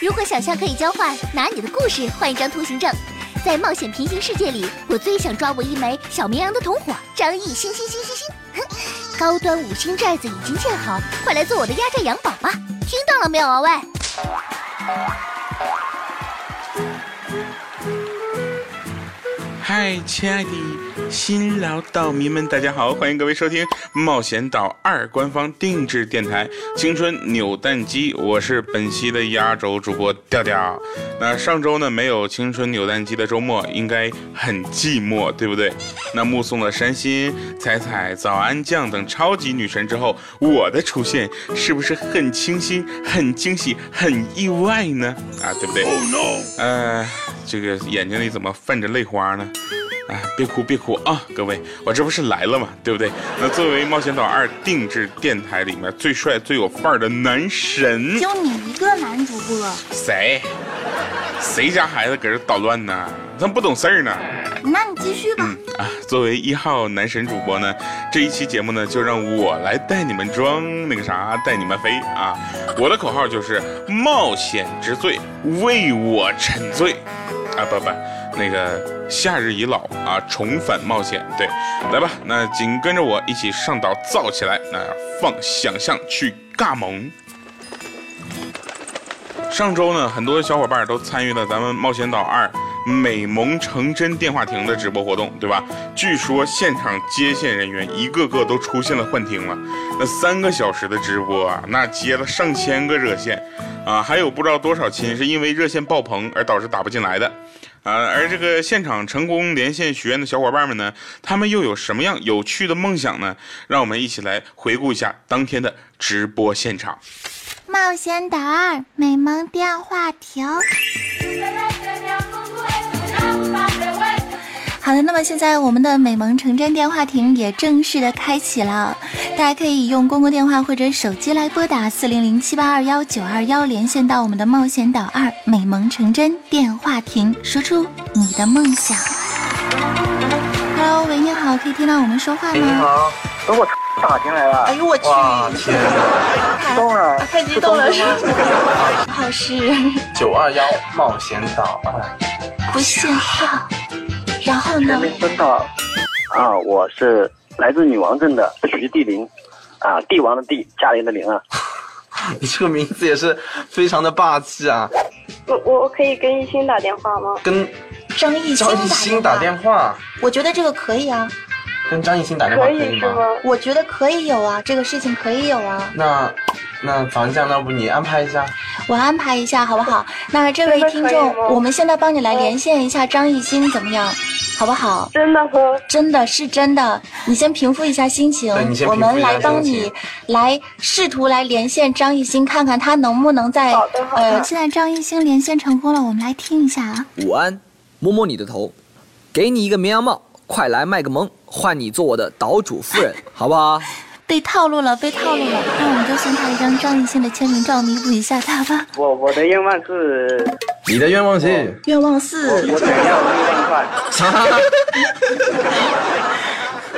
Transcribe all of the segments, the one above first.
如果想象可以交换，拿你的故事换一张通行证。在冒险平行世界里，我最想抓我一枚小绵羊的同伙张艺兴，兴兴兴兴。哼，高端五星寨子已经建好，快来做我的压寨羊宝吧！听到了没有啊，喂？嗨，亲爱的新老岛民们，大家好，欢迎各位收听《冒险岛二》官方定制电台《青春扭蛋机》，我是本期的压轴主播调调。那上周呢没有《青春扭蛋机》的周末，应该很寂寞，对不对？那目送了山心、彩彩、早安酱等超级女神之后，我的出现是不是很清新、很惊喜、很意外呢？啊，对不对？哦，no，呃，这个眼睛里怎么泛着泪花呢？哎，别哭别哭啊，各位，我这不是来了嘛，对不对？那作为冒险岛二定制电台里面最帅最有范儿的男神，就你一个男主播，谁？谁家孩子搁这捣乱呢？他不懂事儿呢。那你继续吧。啊，作为一号男神主播呢，这一期节目呢，就让我来带你们装那个啥，带你们飞啊！我的口号就是冒险之最，为我沉醉。啊，不不，那个夏日已老啊，重返冒险。对，来吧，那紧跟着我一起上岛造起来，那放想象去尬萌。上周呢，很多小伙伴都参与了咱们冒险岛二美萌成真电话亭的直播活动，对吧？据说现场接线人员一个个都出现了幻听了。那三个小时的直播啊，那接了上千个热线啊，还有不知道多少亲是因为热线爆棚而导致打不进来的啊。而这个现场成功连线许愿的小伙伴们呢，他们又有什么样有趣的梦想呢？让我们一起来回顾一下当天的直播现场。冒险岛二美萌电话亭。好的，那么现在我们的美萌成真电话亭也正式的开启了，大家可以用公共电话或者手机来拨打四零零七八二幺九二幺连线到我们的冒险岛二美萌成真电话亭，说出你的梦想。Hello，喂，你好，可以听到我们说话吗你吗？好，等我打进来了。哎呦我去！哇天哪，激动了，太激动了，是好是九二幺冒险岛二，不限号，然后呢啊，我是来自女王镇的徐帝林，啊，帝王的帝，嘉陵的玲啊。你这个名字也是非常的霸气啊！我我我可以跟一心打电话吗？跟张艺兴张艺兴打电话，我觉得这个可以啊，跟张艺兴打电话可可以吗？以是吗？我觉得可以有啊，这个事情可以有啊，那那早上这样，要不你安排一下？我安排一下好不好？那这位听众我们现在帮你来连线一下张艺兴，怎么样？好不好？真的吗？真的是真的，你先平复一下心情我们来帮你来试图来连线张艺兴，看看他能不能在好的好的呃，现在张艺兴连线成功了，我们来听一下啊。午安，摸摸你的头，给你一个绵羊帽，快来卖个萌，换你做我的岛主夫人，好不好？被套路了，被套路了，那我们就送他一张张艺兴的签名照，弥补一下他吧。我我的愿望是，你的愿望是愿望是，我想要六万块。啥？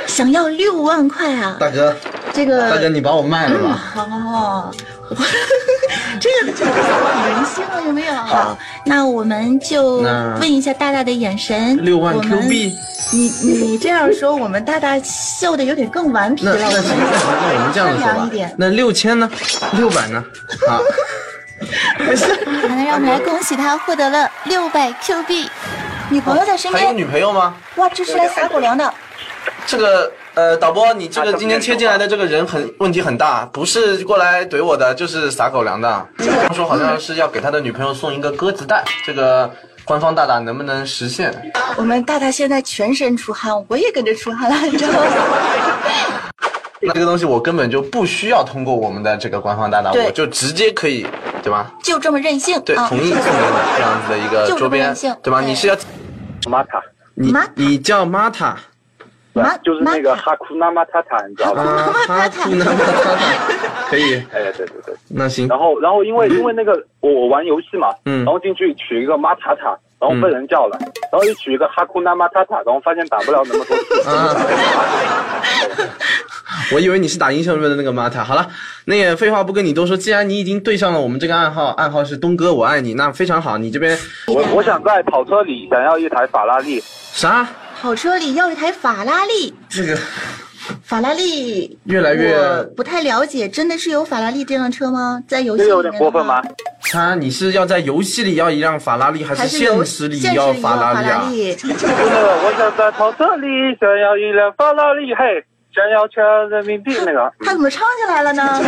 想要六万块啊！大哥，这个大哥，你把我卖了吧？哦，这个就很人性了，有没有？好，那我们就问一下大大的眼神。六万我 Q 们币。你你这样说，我们大大笑的有点更顽皮了。那那行，那我们这样子说吧。那六千呢？六百呢？好，好，那让我们来恭喜他获得了六百 Q 币。女朋友在身还有边，女朋友吗？哇，这是来撒狗粮的。这个呃，导播，你这个今天切进来的这个人很问题很大，不是过来怼我的，就是撒狗粮的。他说好像是要给他的女朋友送一个鸽子蛋，这个官方大大能不能实现？我们大大现在全身出汗，我也跟着出汗了，你知道吗？那这个东西我根本就不需要通过我们的这个官方大大，我就直接可以，对吧？就这么任性对，啊！同意送给你这样子的一个周边，对吧？你是要玛塔，你你叫 Marta，对马，就是那个哈库纳马塔塔，你知道吧？啊，哈库纳马塔塔，可以，哎，对对对。那行。然后，然后因为因为那个我我玩游戏嘛，嗯然后进去取一个马塔塔，然后被人叫了，然后又取一个哈库纳马塔塔，然后发现打不了那么多次。啊 我以为你是打英雄里面的那个 Mata。好了，那也废话不跟你多说，既然你已经对上了我们这个暗号，暗号是东哥我爱你，那非常好。你这边我我想在跑车里想要一台法拉利，啥？跑车里要一台法拉利，这个法拉利越来越我不太了解，真的是有法拉利这辆车吗？在游戏里过分吗？？他你是要在游戏里要一辆法拉利，还是现实里要法法拉利啊？利？就那个我想在跑车里想要一辆法拉利，嘿，想要全人民币那个。他怎么唱起来了呢？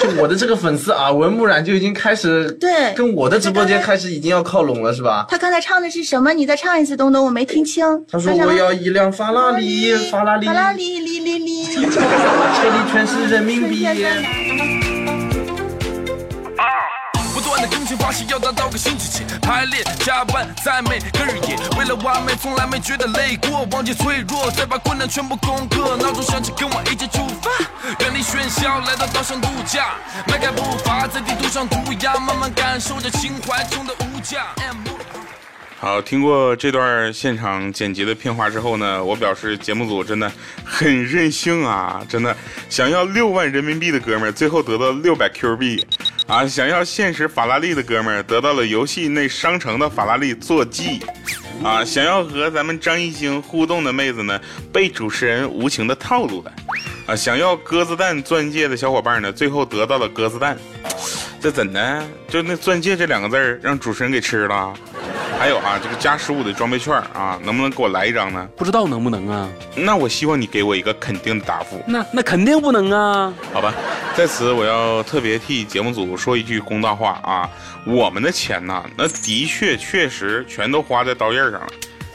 就我的这个粉丝耳闻目染，就已经开始对跟我的直播间开始已经要靠拢了，是吧？他刚才唱的是什么？你再唱一次，东东，我没听清。他说我要一辆法拉利，法拉利，法拉利，哩哩哩。车里全是人民币。不断的更新发现，要达到个新奇气，排练加班在每个日夜，为了完美从来没觉得累过，忘记脆弱，再把困难全部攻克。闹钟响起，跟我一起出发，远离喧嚣，来到岛上度假，迈开步伐在地图上涂鸦，慢慢感受着情怀中的无价。好，听过这段现场剪辑的片花之后呢，我表示节目组真的很任性啊！真的，想要六万人民币的哥们儿，最后得到六百 Q 币，啊，想要现实法拉利的哥们儿，得到了游戏内商城的法拉利坐骑，啊，想要和咱们张艺兴互动的妹子呢，被主持人无情的套路了，啊，想要鸽子蛋钻戒的小伙伴呢，最后得到了鸽子蛋，这怎的？就那钻戒这两个字儿让主持人给吃了？还有啊，这个加十五的装备券啊，能不能给我来一张呢？不知道能不能啊？那我希望你给我一个肯定的答复，那那肯定不能啊！好吧？在此我要特别替节目组说一句公道话啊，我们的钱呐，那的确确实全都花在刀刃上了。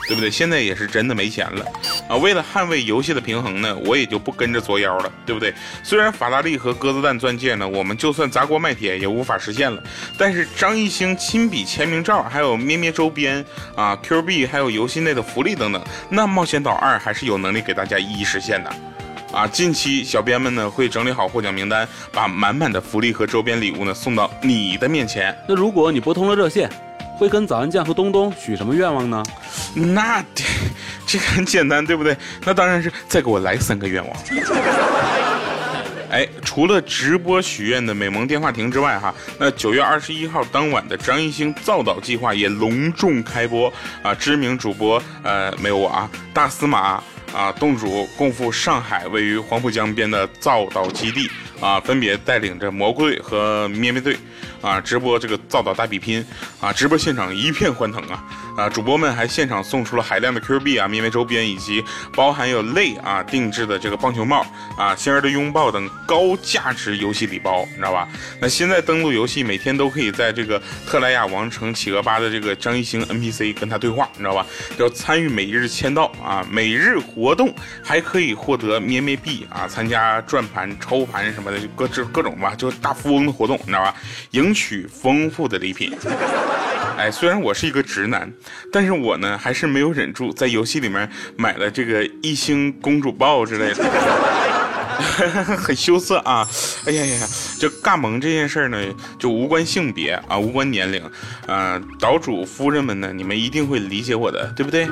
对不对？现在也是真的没钱了啊！为了捍卫游戏的平衡呢，我也就不跟着作妖了，对不对？虽然法拉利和鸽子蛋钻戒呢，我们就算砸锅卖铁也无法实现了，但是张艺兴亲笔签名照，还有咩咩周边啊、Q 币，还有游戏内的福利等等，那冒险岛二还是有能力给大家一一实现的。啊，近期小编们呢会整理好获奖名单，把满满的福利和周边礼物呢送到你的面前。那如果你拨通了热线，会跟早安酱和东东许什么愿望呢？那这个很简单，对不对？那当然是再给我来三个愿望。哎，除了直播许愿的美萌电话亭之外，哈，那九月二十一号当晚的张艺兴造岛计划也隆重开播啊！知名主播呃没有我啊，大司马啊，洞主共赴上海位于黄浦江边的造岛基地啊，分别带领着魔鬼队和咩咩队啊直播这个造岛大比拼啊，直播现场一片欢腾啊！啊，主播们还现场送出了海量的 Q 币啊、咩咩周边，以及包含有泪啊定制的这个棒球帽啊、星儿的拥抱等高价值游戏礼包，你知道吧？那现在登录游戏，每天都可以在这个特莱雅王城企鹅吧的这个张艺兴 NPC 跟他对话，你知道吧？要参与每日签到啊，每日活动还可以获得咩咩币啊，参加转盘、抽盘什么的，各这各种吧，就大富翁的活动，你知道吧？赢取丰富的礼品。哎，虽然我是一个直男，但是我呢还是没有忍住，在游戏里面买了这个一星公主抱之类的，很羞涩啊！哎呀呀，就尬萌这件事呢，就无关性别啊，无关年龄，啊，岛主夫人们呢，你们一定会理解我的，对不对？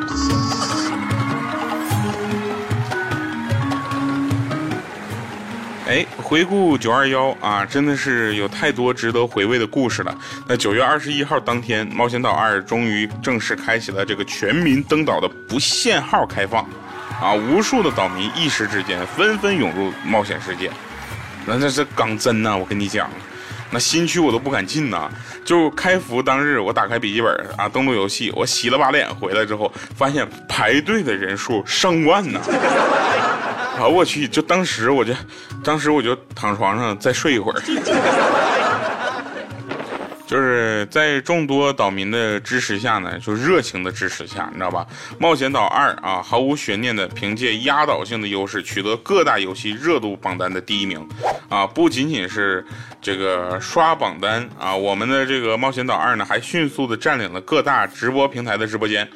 哎，回顾九二幺啊，真的是有太多值得回味的故事了。那九月二十一号当天，冒险岛二终于正式开启了这个全民登岛的不限号开放，啊，无数的岛民一时之间纷纷涌入冒险世界。那这是港真呐、我跟你讲，那新区我都不敢进呐、就开服当日，我打开笔记本啊，登录游戏，我洗了把脸回来之后，发现排队的人数上万呐、啊我去！就当时我就，当时我就躺床上再睡一会儿。就是在众多岛民的支持下呢，就热情的支持下，你知道吧？冒险岛二啊，毫无悬念的凭借压倒性的优势，取得各大游戏热度榜单的第一名，啊，不仅仅是这个刷榜单啊，我们的这个冒险岛二呢，还迅速的占领了各大直播平台的直播间，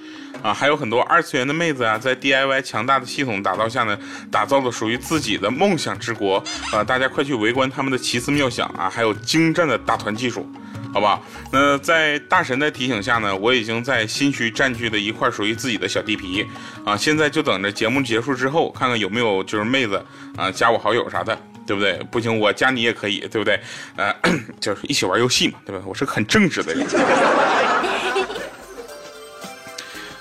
啊，还有很多二次元的妹子啊，在 DIY 强大的系统打造下呢，打造了属于自己的梦想之国，啊，大家快去围观他们的奇思妙想啊，还有精湛的打团技术，好吧？那在大神的提醒下呢，我已经在新区占据了一块属于自己的小地皮，啊，现在就等着节目结束之后，看看有没有就是妹子啊加我好友啥的。对不对？不行，我加你也可以，对不对？呃，就是一起玩游戏嘛，对吧？我是个很正直的人。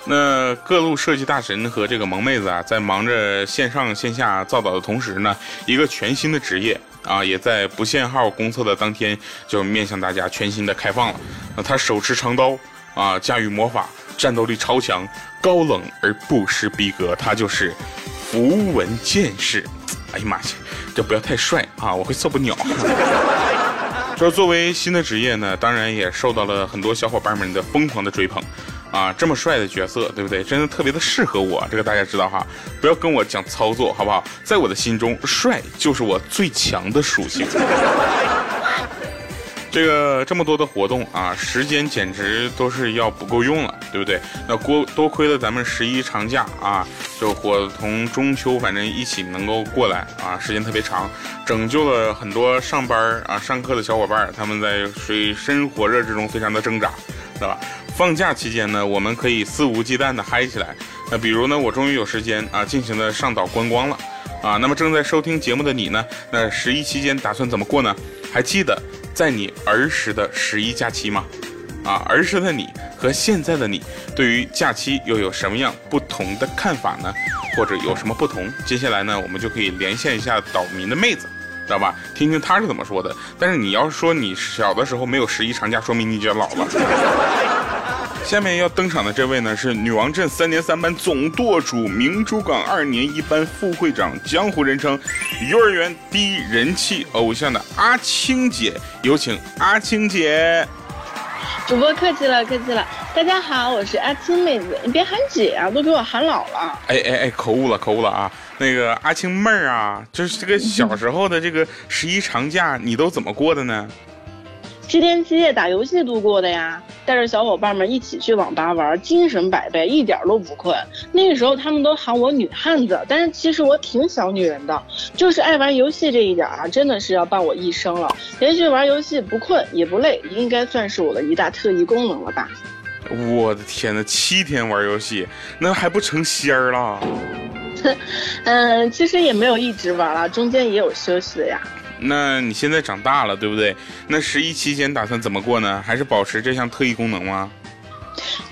那各路设计大神和这个萌妹子啊，在忙着线上线下造岛的同时呢，一个全新的职业啊，也在不限号公测的当天就面向大家全新的开放了。那他手持长刀啊，驾驭魔法，战斗力超强，高冷而不失逼格，他就是符文剑士。哎呀妈呀！这不要太帅啊，我会受不了。就是作为新的职业呢，当然也受到了很多小伙伴们的疯狂的追捧啊。这么帅的角色，对不对？真的特别的适合我。这个大家知道哈，不要跟我讲操作，好不好？在我的心中，帅就是我最强的属性。这个这么多的活动啊，时间简直都是要不够用了，对不对？那多多亏了咱们十一长假啊，就伙同中秋，反正一起能够过来啊，时间特别长，拯救了很多上班啊、上课的小伙伴，他们在水深火热之中非常的挣扎，对吧？放假期间呢，我们可以肆无忌惮的嗨起来。那比如呢，我终于有时间啊，尽情的上岛观光了啊。那么正在收听节目的你呢，那十一期间打算怎么过呢？还记得？在你儿时的十一假期吗？啊，儿时的你和现在的你对于假期又有什么样不同的看法呢？或者有什么不同？接下来呢，我们就可以连线一下岛民的妹子，知道吧？听听她是怎么说的。但是你要说你小的时候没有十一长假，说明你已经老了。下面要登场的这位呢，是女王镇三年三班总舵主、明珠港二年一班副会长，江湖人称幼儿园第一人气偶像的阿青姐，有请阿青姐。主播客气了，客气了。大家好，我是阿青妹子，你别喊姐啊，都给我喊老了。哎哎哎，口误了，口误了啊！那个阿青妹儿啊，就是这个小时候的这个十一长假，你都怎么过的呢？七天七夜打游戏度过的呀，带着小伙伴们一起去网吧玩，精神百倍，一点都不困。那个时候他们都喊我女汉子，但是其实我挺小女人的，就是爱玩游戏这一点啊，真的是要伴我一生了。连续玩游戏不困也不累，应该算是我的一大特异功能了吧？我的天呐，七天玩游戏，那还不成仙儿了？嗯，其实也没有一直玩了，中间也有休息的呀。那你现在长大了，对不对？那十一期间打算怎么过呢？还是保持这项特异功能吗？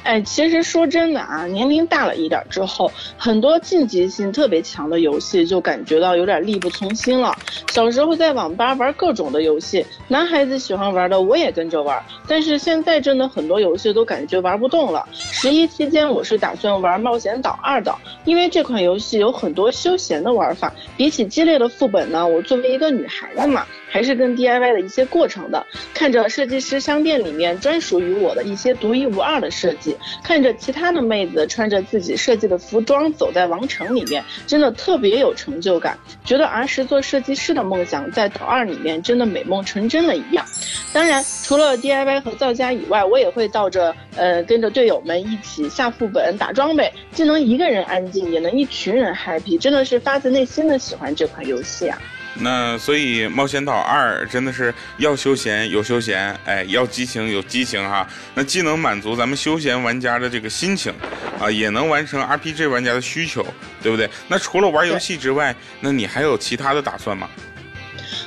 哎，其实说真的啊，年龄大了一点之后，很多竞技性特别强的游戏就感觉到有点力不从心了。小时候在网吧玩各种的游戏，男孩子喜欢玩的我也跟着玩，但是现在真的很多游戏都感觉玩不动了。十一期间我是打算玩冒险岛二的，因为这款游戏有很多休闲的玩法，比起激烈的副本呢，我作为一个女孩子嘛。还是跟 DIY 的一些过程的，看着设计师商店里面专属于我的一些独一无二的设计，看着其他的妹子穿着自己设计的服装走在王城里面，真的特别有成就感，觉得儿时做设计师的梦想在岛二里面真的美梦成真了一样。当然，除了 DIY 和造家以外，我也会到着呃跟着队友们一起下副本打装备，既能一个人安静，也能一群人 happy，真的是发自内心的喜欢这款游戏啊。那所以冒险岛二真的是要休闲有休闲，哎，要激情有激情哈。那既能满足咱们休闲玩家的这个心情，啊，也能完成 RPG 玩家的需求，对不对？那除了玩游戏之外，那你还有其他的打算吗？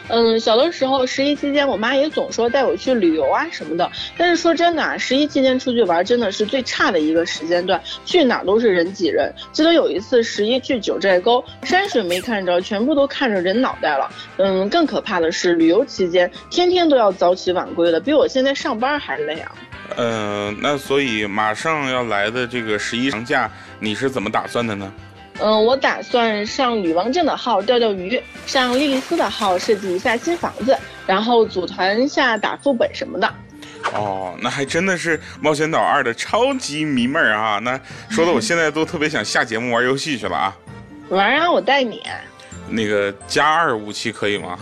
嗯，小的时候十一期间，我妈也总说带我去旅游啊什么的。但是说真的啊，十一期间出去玩真的是最差的一个时间段，去哪都是人挤人。记得有一次十一去九寨沟，山水没看着，全部都看着人脑袋了。嗯，更可怕的是旅游期间天天都要早起晚归的，比我现在上班还累啊。嗯，那所以马上要来的这个十一长假，你是怎么打算的呢？嗯，我打算上女王镇的号钓钓鱼，上莉莉丝的号设计一下新房子，然后组团下打副本什么的。哦，那还真的是冒险岛二的超级迷妹啊！那说的我现在都特别想下节目玩游戏去了啊。玩啊，我带你。那个加二武器可以吗？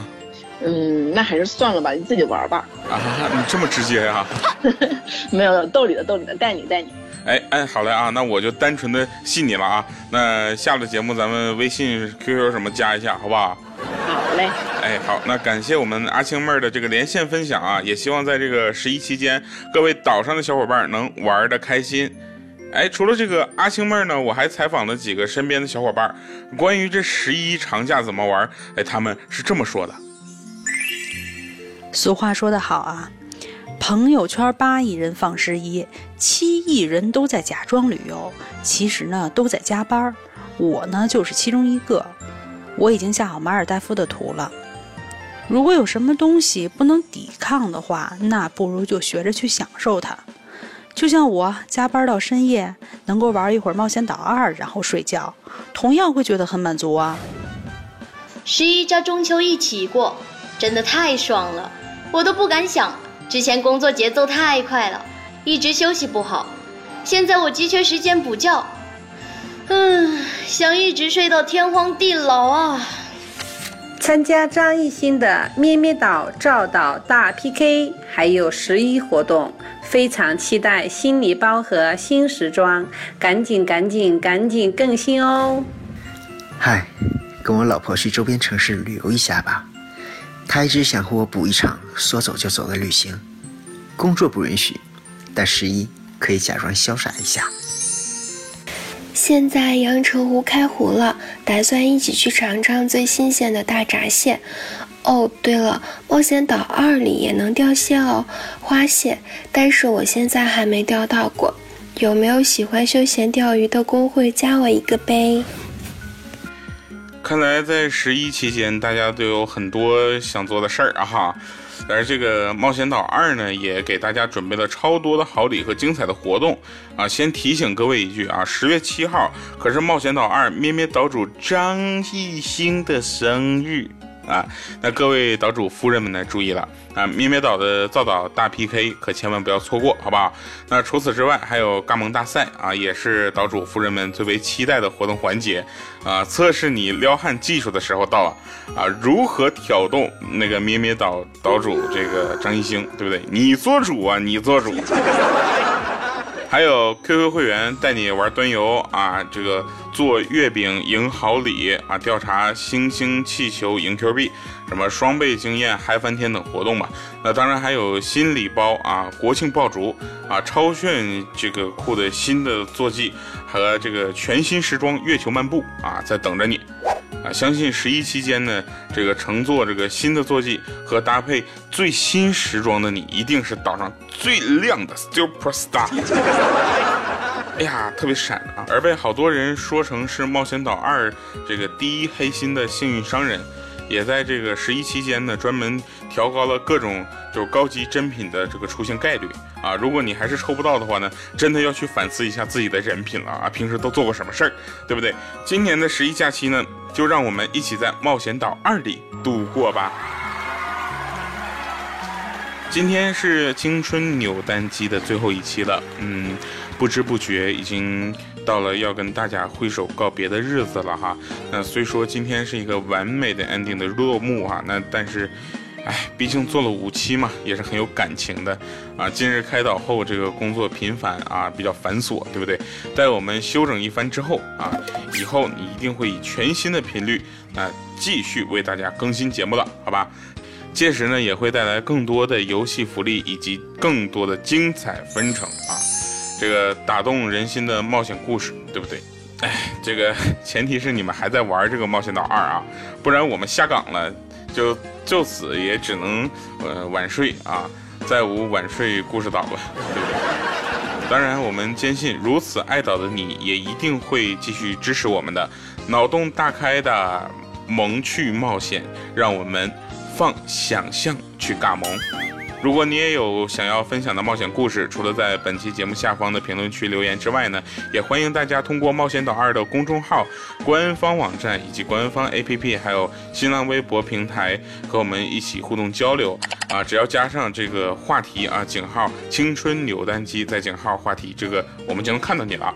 嗯，那还是算了吧，你自己玩吧。啊，你这么直接呀？没有，逗你的，逗你的，带你带你。哎哎，好嘞啊，那我就单纯的信你了啊。那下了节目，咱们微信、QQ 什么加一下，好不好？好嘞。哎，好，那感谢我们阿青妹儿的这个连线分享啊，也希望在这个十一期间，各位岛上的小伙伴能玩的开心。哎，除了这个阿青妹儿呢，我还采访了几个身边的小伙伴，关于这十一长假怎么玩，哎，他们是这么说的。俗话说得好啊，朋友圈八亿人放十一，七亿人都在假装旅游，其实呢都在加班我呢就是其中一个。我已经下好马尔代夫的图了。如果有什么东西不能抵抗的话，那不如就学着去享受它。就像我加班到深夜，能够玩一会儿冒险岛二，然后睡觉，同样会觉得很满足啊。十一加中秋一起过，真的太爽了。我都不敢想，之前工作节奏太快了，一直休息不好。现在我急缺时间补觉，嗯，想一直睡到天荒地老啊！参加张艺兴的咩咩岛赵岛大 PK，还有十一活动，非常期待新礼包和新时装，赶紧赶紧赶紧更新哦！嗨，跟我老婆去周边城市旅游一下吧。他一直想和我补一场说走就走的旅行，工作不允许，但十一可以假装潇洒一下。现在阳澄湖开湖了，打算一起去尝尝最新鲜的大闸蟹。哦，对了，冒险岛二里也能钓蟹哦，花蟹，但是我现在还没钓到过。有没有喜欢休闲钓鱼的工会加我一个呗？看来在十一期间，大家都有很多想做的事儿啊哈。而这个冒险岛二呢，也给大家准备了超多的好礼和精彩的活动啊。先提醒各位一句啊，十月七号可是冒险岛二咩咩岛主张艺兴的生日。啊，那各位岛主夫人们呢，注意了啊！咩咩岛的造岛大 PK 可千万不要错过，好不好？那除此之外，还有嘎萌大赛啊，也是岛主夫人们最为期待的活动环节啊！测试你撩汉技术的时候到了啊！如何挑动那个咩咩岛岛主这个张艺兴，对不对？你做主啊，你做主。还有 QQ 会员带你玩端游啊，这个做月饼赢好礼啊，调查星星气球赢 Q 币，什么双倍经验嗨翻天等活动吧。那当然还有新礼包啊，国庆爆竹啊，超炫这个酷的新的坐骑和这个全新时装月球漫步啊，在等着你。啊，相信十一期间呢，这个乘坐这个新的坐骑和搭配最新时装的你，一定是岛上最亮的 super star。哎呀，特别闪啊！而被好多人说成是冒险岛二这个第一黑心的幸运商人。也在这个十一期间呢，专门调高了各种就是高级珍品的这个出现概率啊！如果你还是抽不到的话呢，真的要去反思一下自己的人品了啊！平时都做过什么事儿，对不对？今年的十一假期呢，就让我们一起在冒险岛二里度过吧。今天是青春扭蛋机的最后一期了，嗯，不知不觉已经到了要跟大家挥手告别的日子了哈。那虽说今天是一个完美的 ending 的落幕哈，那但是，哎，毕竟做了五期嘛，也是很有感情的啊。今日开导后，这个工作频繁啊，比较繁琐，对不对？待我们休整一番之后啊，以后你一定会以全新的频率啊，继续为大家更新节目了，好吧？届时呢，也会带来更多的游戏福利以及更多的精彩纷呈啊！这个打动人心的冒险故事，对不对？哎，这个前提是你们还在玩这个冒险岛二啊，不然我们下岗了，就就此也只能呃晚睡啊，再无晚睡故事岛了，对不对？当然，我们坚信如此爱岛的你也一定会继续支持我们的，脑洞大开的萌趣冒险，让我们。放想象去尬萌。如果你也有想要分享的冒险故事，除了在本期节目下方的评论区留言之外呢，也欢迎大家通过冒险岛二的公众号、官方网站以及官方 APP，还有新浪微博平台和我们一起互动交流啊！只要加上这个话题啊，井号青春扭蛋机，再井号话题，这个我们就能看到你了。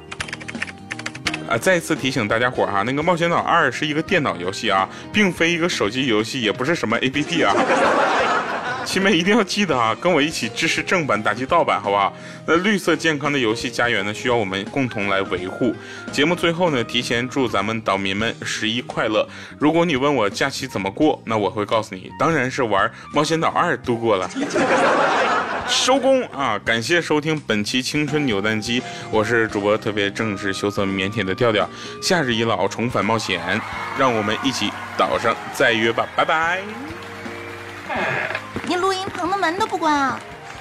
啊，再次提醒大家伙儿哈，那个《冒险岛二》是一个电脑游戏啊，并非一个手机游戏，也不是什么 APP 啊。亲们一定要记得啊，跟我一起支持正版，打击盗版，好不好？那绿色健康的游戏家园呢，需要我们共同来维护。节目最后呢，提前祝咱们岛民们十一快乐。如果你问我假期怎么过，那我会告诉你，当然是玩《冒险岛二》度过了。收工啊！感谢收听本期青春扭蛋机，我是主播特别正直、羞涩、腼腆的调调。夏日已老，重返冒险，让我们一起岛上再约吧，拜拜。你录音棚的门都不关啊！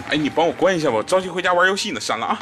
哎，你帮我关一下吧，着急回家玩游戏呢，删了啊。